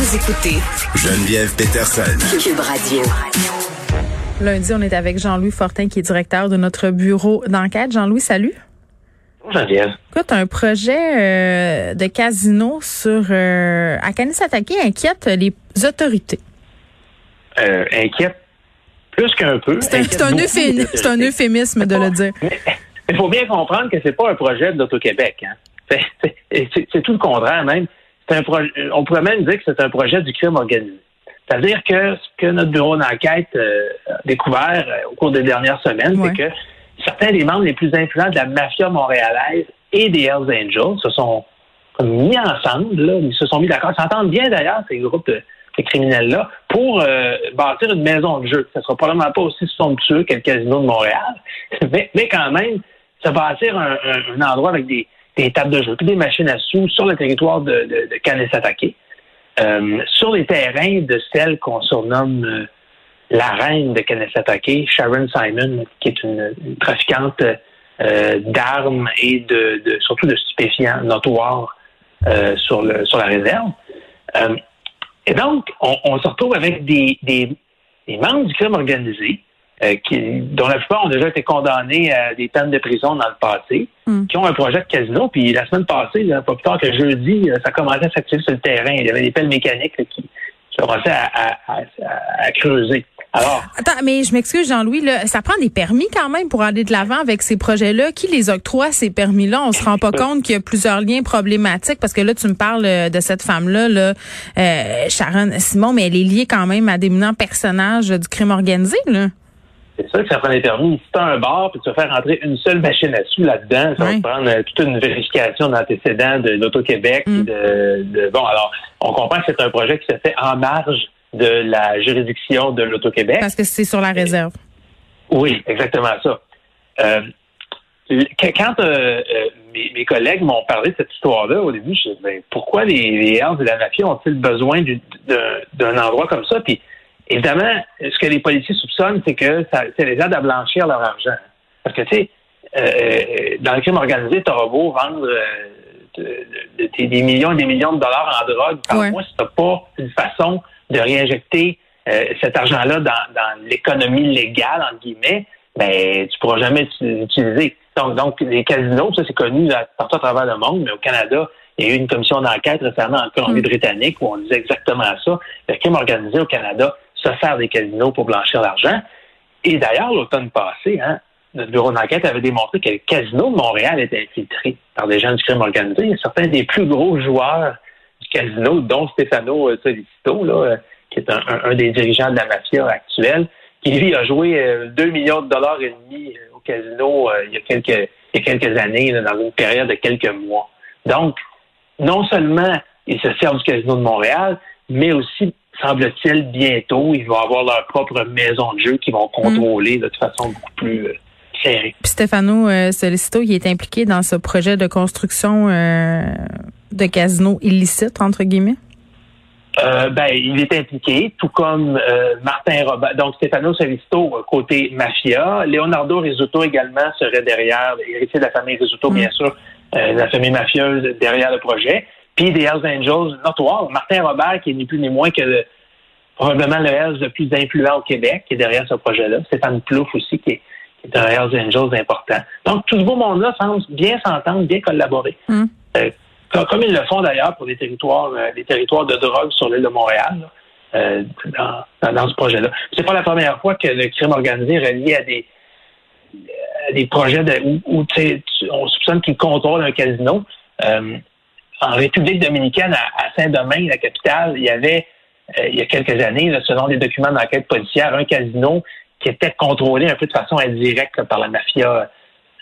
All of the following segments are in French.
Vous écoutez Geneviève Peterson. Cube Radio. Lundi, on est avec Jean-Louis Fortin, qui est directeur de notre bureau d'enquête. Jean-Louis, salut. Geneviève. Écoute, un projet euh, de casino sur euh, à Kanisatake inquiète les autorités. Euh, inquiète plus qu'un peu. C'est un, c'est euphémisme de le dire. Il faut bien comprendre que c'est pas un projet de l'Auto-Québec. Hein. C'est tout le contraire même. Un projet, on pourrait même dire que c'est un projet du crime organisé. C'est-à-dire que ce que notre bureau d'enquête euh, a découvert euh, au cours des dernières semaines, Ouais. c'est que certains des membres les plus influents de la mafia montréalaise et des Hells Angels se sont comme mis ensemble, là, ils se sont mis d'accord, Ils s'entendent bien d'ailleurs, ces groupes de, criminels-là, pour euh, bâtir une maison de jeu. Ça sera probablement pas aussi somptueux que le casino de Montréal, mais, mais quand même, se bâtir un, un- un endroit avec des, des tables de jeu, des machines à sous sur le territoire de, de, de euh, sur les terrains de celle qu'on surnomme euh, la reine de Kanesatake, Sharon Simon, qui est une, trafiquante euh, d'armes et de, surtout de stupéfiants notoires sur la réserve. Et donc, on, on se retrouve avec des, des, des membres du crime organisé euh, qui, dont la plupart ont déjà été condamnés à des peines de prison dans le passé, Mm. qui ont un projet de casino. Puis la semaine passée, là, pas plus tard que jeudi, euh, ça commençait à s'activer sur le terrain. Il y avait des pelles mécaniques là, qui, qui commençaient à, à- à- creuser. Alors, Attends, mais je m'excuse, Jean-Louis, là, ça prend des permis quand même pour aller de l'avant avec ces projets-là. Qui les octroie, ces permis-là? On se rend pas compte qu'il y a plusieurs liens problématiques parce que là, tu me parles euh, de cette femme-là, là, euh, Sharon Simon, mais elle est liée quand même à d'éminents personnages du crime organisé, là. C'est sûr que ça prend des permis. Si tu as un bar puis tu vas faire rentrer une seule machine à sous là-dedans, ça va Ouais. te prendre euh, toute une vérification d'antécédents de l'Auto-Québec. Mm. puis De, de- bon, alors, on comprend que c'est un projet qui se fait en marge de la juridiction de l'Auto-Québec. Parce que c'est sur la réserve. Oui, exactement ça. Euh, quand euh, mes, mes collègues m'ont parlé de cette histoire-là, au début, je me suis dit, ben, pourquoi les, les Hells et la mafia ont-ils besoin du- d'un d'un endroit comme ça? Puis, évidemment, ce que les policiers soupçonnent, c'est que ça, ça les aide à blanchir leur argent. Parce que, tu sais, euh, dans le crime organisé, t'auras beau vendre euh, de- de- de- des millions et des millions de dollars en drogue par Ouais. mois, si t'as pas une façon de réinjecter euh, cet argent-là dans, dans l'économie légale, entre guillemets, ben, tu pourras jamais l'ut- l'utiliser. Donc, donc, les casinos, ça, c'est connu partout à travers le monde, mais au Canada, il y a eu une commission d'enquête récemment en Colombie-Britannique où on disait exactement ça. Le crime organisé au Canada se sert des casinos pour blanchir l'argent. Et d'ailleurs, l'automne passé, hein, notre bureau d'enquête avait démontré que le casino de Montréal était infiltré par des gens du crime organisé. Il certains des plus gros joueurs du casino, dont Stefano euh, Solicito, euh, qui est un, des dirigeants de la mafia actuelle, qui lui a joué euh, 2 millions de dollars et demi euh, au casino euh, il, y a quelques, il années, dans une période de quelques mois. Donc, non seulement ils se servent du casino de Montréal, mais aussi, semble-t-il, bientôt, ils vont avoir leur propre maison de jeu qu'ils vont contrôler de façon beaucoup plus euh, serrée. Puis Stefano euh, Solicito, il est impliqué dans ce projet de construction euh, de casino illicite, entre guillemets? Ben, il est impliqué, tout comme Martin Robert, donc Stefano Solicito côté mafia. Leonardo Rizzuto également serait derrière, héritier de la famille Rizzuto, Mm. bien sûr, la famille mafieuse derrière le projet. Puis des Hells Angels notoires. Martin Robert, qui est ni plus ni moins que le- probablement le Hells le plus influent au Québec, qui est derrière ce projet-là. Stéphane Plouffe aussi, qui est, qui est un Hells Angels important. Donc, tout ce beau monde-là semble bien s'entendre, bien collaborer. Mm. Euh, comme, comme ils le font d'ailleurs pour les territoires, euh, les territoires de drogue sur l'île de Montréal, là, euh, dans, dans, dans ce projet-là. C'est pas la première fois que le crime organisé est relié à des, à des projets de, où, on soupçonne qu'ils contrôlent un casino. Euh, en République dominicaine, à, Saint-Domingue, la capitale, il y avait, euh, il y a quelques années, là, selon des documents d'enquête policière, un casino qui était contrôlé un peu de façon indirecte là, par la mafia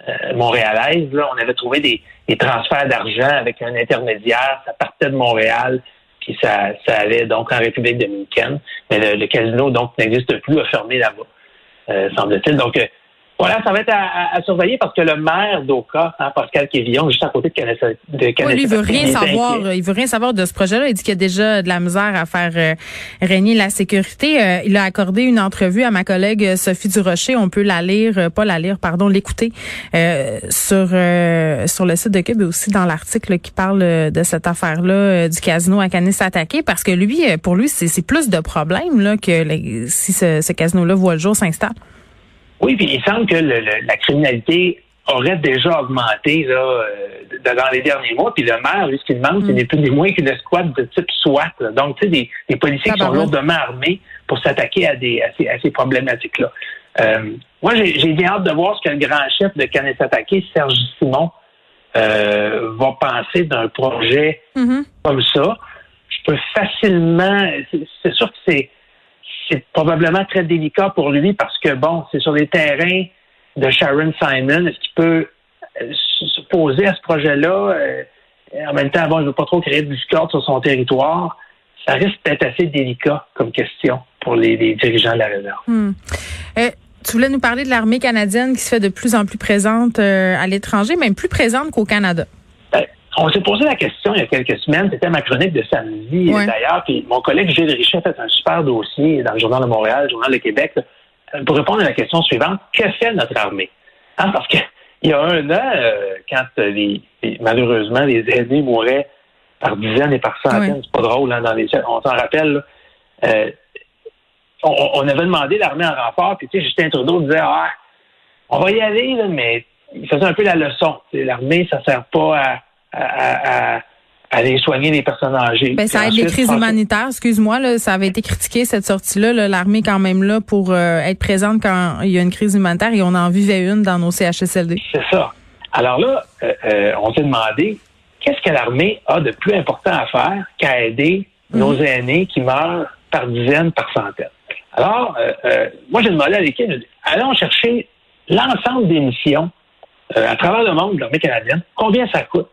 euh, montréalaise, là, on avait trouvé des, des transferts d'argent avec un intermédiaire, ça partait de Montréal, puis ça, ça allait donc en République dominicaine. Mais le, le casino, donc, n'existe plus, a fermé là-bas, euh, semble-t-il. Donc, euh, voilà, ça va être à, à- à surveiller parce que le maire d'Oka, hein, Pascal Quévillon, juste à côté de Canessa, de Oui, lui, il veut rien savoir. inquiet. Il veut rien savoir de ce projet-là. Il dit qu'il y a déjà de la misère à faire euh, régner la sécurité. Euh, il a accordé une entrevue à ma collègue euh, Sophie Durocher. On peut la lire, euh, pas la lire, pardon, l'écouter euh, sur euh, sur le site de Cube et aussi dans l'article qui parle de cette affaire-là du casino à Canis attaqué. Parce que lui, pour lui, c'est c'est plus de problèmes là que les- si ce, ce casino-là voit le jour s'installe. Oui, puis il semble que le- le- la criminalité aurait déjà augmenté là, euh, dans les derniers mois. Puis le maire, lui, ce qu'il demande, c'est ni plus ni moins qu'une escouade de type SWAT. là. Donc, tu sais, des, des policiers qui sont lourdement armés pour s'attaquer à, des, à ces, à ces problématiques-là. Euh, moi, j'ai bien hâte de voir ce que le grand chef de Canet Attaqué, Serge Simon, euh, va penser d'un projet Mhm. comme ça. Je peux facilement. C'est sûr que c'est c'est probablement très délicat pour lui parce que bon, c'est sur les terrains de Sharon Simon. Est-ce qu'il peut euh, s'opposer à ce projet-là? Euh, En même temps, bon, il ne veut pas trop créer de discorde sur son territoire. Ça risque d'être assez délicat comme question pour les, dirigeants de la réserve. Hmm. Euh, tu voulais nous parler de l'armée canadienne qui se fait de plus en plus présente à l'étranger, même plus présente qu'au Canada. On s'est posé la question il y a quelques semaines, c'était ma chronique de samedi d'ailleurs, puis mon collègue Gilles Richet a fait un super dossier dans le Journal de Montréal, le Journal de Québec, pour répondre à la question suivante, que fait notre armée? Hein, parce que il y a un an, euh, quand les, les- malheureusement les aînés mouraient par dizaines et par centaines, c'est pas drôle, hein, dans les on s'en rappelle, là, euh, on, on avait demandé l'armée en renfort, puis tu sais, Justin Trudeau disait Ah, on va y aller, là, mais il faisait un peu la leçon. L'armée, ça sert pas à, à, à, à aller soigner les personnes âgées. Ben, ça aide les crises humanitaires. Excuse-moi, là, ça avait été critiqué cette sortie-là. là, L'armée quand même là pour euh, être présente quand il y a une crise humanitaire et on en vivait une dans nos CHSLD. C'est ça. Alors là, euh, euh, on s'est demandé qu'est-ce que l'armée a de plus important à faire qu'à aider nos aînés qui meurent par dizaines, par centaines? Alors, moi, j'ai demandé à l'équipe, allons chercher l'ensemble des missions à travers le monde de l'armée canadienne, combien ça coûte,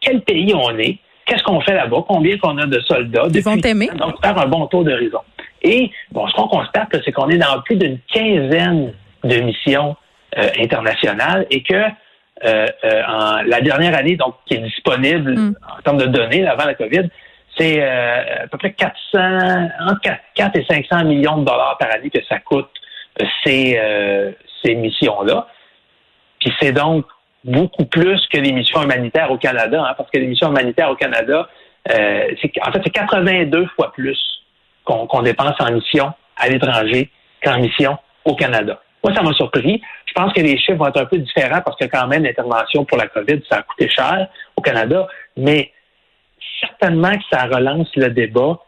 quel pays on est, qu'est-ce qu'on fait là-bas, combien qu'on a de soldats. Ils vont t'aimer. Donc, faire un bon tour d'horizon. Et, bon, ce qu'on constate, c'est qu'on est dans plus d'une quinzaine de missions euh, internationales et que euh, euh, en, la dernière année, donc, qui est disponible Mm. en termes de données avant la COVID, c'est euh, à peu près 400, entre 4, 4 et 500 millions de dollars par année que ça coûte euh, ces, euh, ces missions-là. Puis c'est donc beaucoup plus que les missions humanitaires au Canada, hein, parce que les missions humanitaires au Canada, euh, en fait, c'est 82 fois plus qu'on dépense en mission à l'étranger qu'en mission au Canada. Moi, ça m'a surpris. Je pense que les chiffres vont être un peu différents parce que quand même, l'intervention pour la COVID, ça a coûté cher au Canada, mais certainement que ça relance le débat.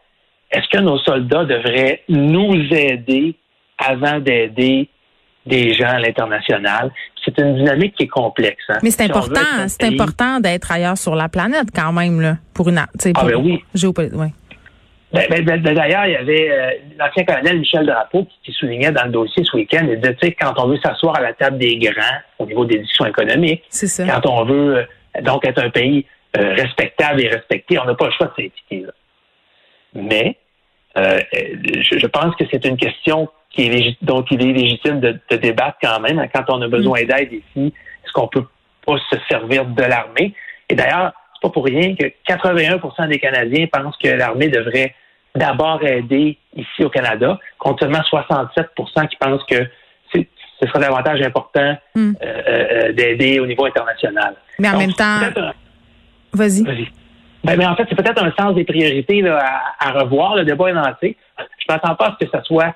Est-ce que nos soldats devraient nous aider avant d'aider des gens à l'international? C'est une dynamique qui est complexe. hein. Mais c'est Si important, c'est pays- important d'être ailleurs sur la planète quand même là pour une, Ah ben oui. géopolitique. Ouais. Ben, ben, ben, D'ailleurs, il y avait euh, l'ancien colonel Michel Drapeau qui, qui soulignait dans le dossier ce week-end, il disait, tu sais, quand on veut s'asseoir à la table des grands au niveau des discussions économiques, ça. quand on veut euh, donc être un pays euh, respectable et respecté, on n'a pas le choix de s'impliquer. là. Mais je, je pense que c'est une question qui est légit- dont il est légitime de, de débattre quand même. hein, Quand on a besoin d'aide ici, est-ce qu'on peut pas se servir de l'armée? Et d'ailleurs, c'est pas pour rien que 81% des Canadiens pensent que l'armée devrait d'abord aider ici au Canada, contre seulement 67% qui pensent que ce serait davantage important Hmm. euh, euh, d'aider au niveau international. Mais en Donc, même temps, un- vas-y. Vas-y. Ben, mais en fait, c'est peut-être un sens des priorités là, à, à revoir. Le débat est lancé. Je ne m'attends pas à ce que ça soit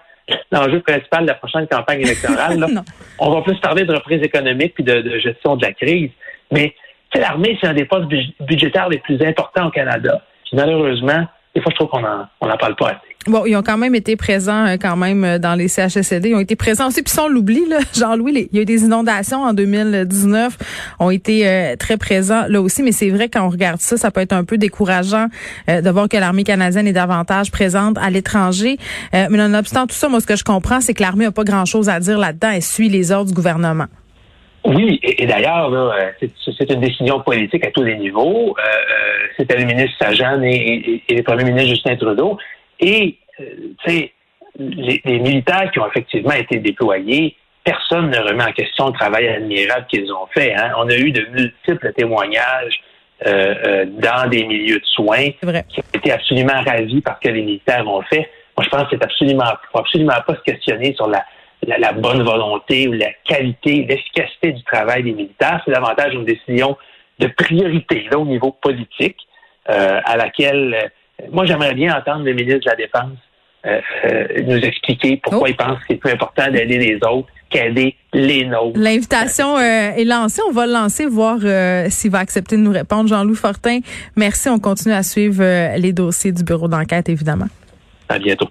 l'enjeu principal de la prochaine campagne électorale. là. On va plus parler de reprise économique puis de, de gestion de la crise. Mais l'armée, c'est un des postes budg- budgétaires les plus importants au Canada. Puis malheureusement, des fois, je trouve qu'on n'en parle pas assez. Bon, ils ont quand même été présents euh, quand même euh, dans les CHSLD. Ils ont été présents aussi. Puis si on l'oublie, Jean-Louis, il y a eu des inondations en 2019, ont été euh, très présents là aussi. Mais c'est vrai quand on regarde ça, ça peut être un peu décourageant euh, de voir que l'armée canadienne est davantage présente à l'étranger. Euh, mais nonobstant tout ça, moi, ce que je comprends, c'est que l'armée a pas grand-chose à dire là-dedans. Elle suit les ordres du gouvernement. Oui, et, d'ailleurs, c'est une décision politique à tous les niveaux. C'était le ministre Sajan et, le premier ministre Justin Trudeau. Et, tu sais, les, militaires qui ont effectivement été déployés, personne ne remet en question le travail admirable qu'ils ont fait. Hein. On a eu de multiples témoignages euh, euh, dans des milieux de soins qui ont été absolument ravis par ce que les militaires ont fait. Moi, je pense que c'est absolument, faut absolument pas se questionner sur la, la, bonne volonté ou la qualité, l'efficacité du travail des militaires. C'est davantage une décision de priorité là au niveau politique euh, à laquelle moi j'aimerais bien entendre le ministre de la Défense euh, euh, nous expliquer pourquoi oh. il pense que c'est plus important d'aider les autres qu'aider les nôtres. L'invitation euh, est lancée. On va le lancer, voir s'il va accepter de nous répondre. Jean-Louis Fortin, merci. On continue à suivre les dossiers du bureau d'enquête, évidemment. À bientôt.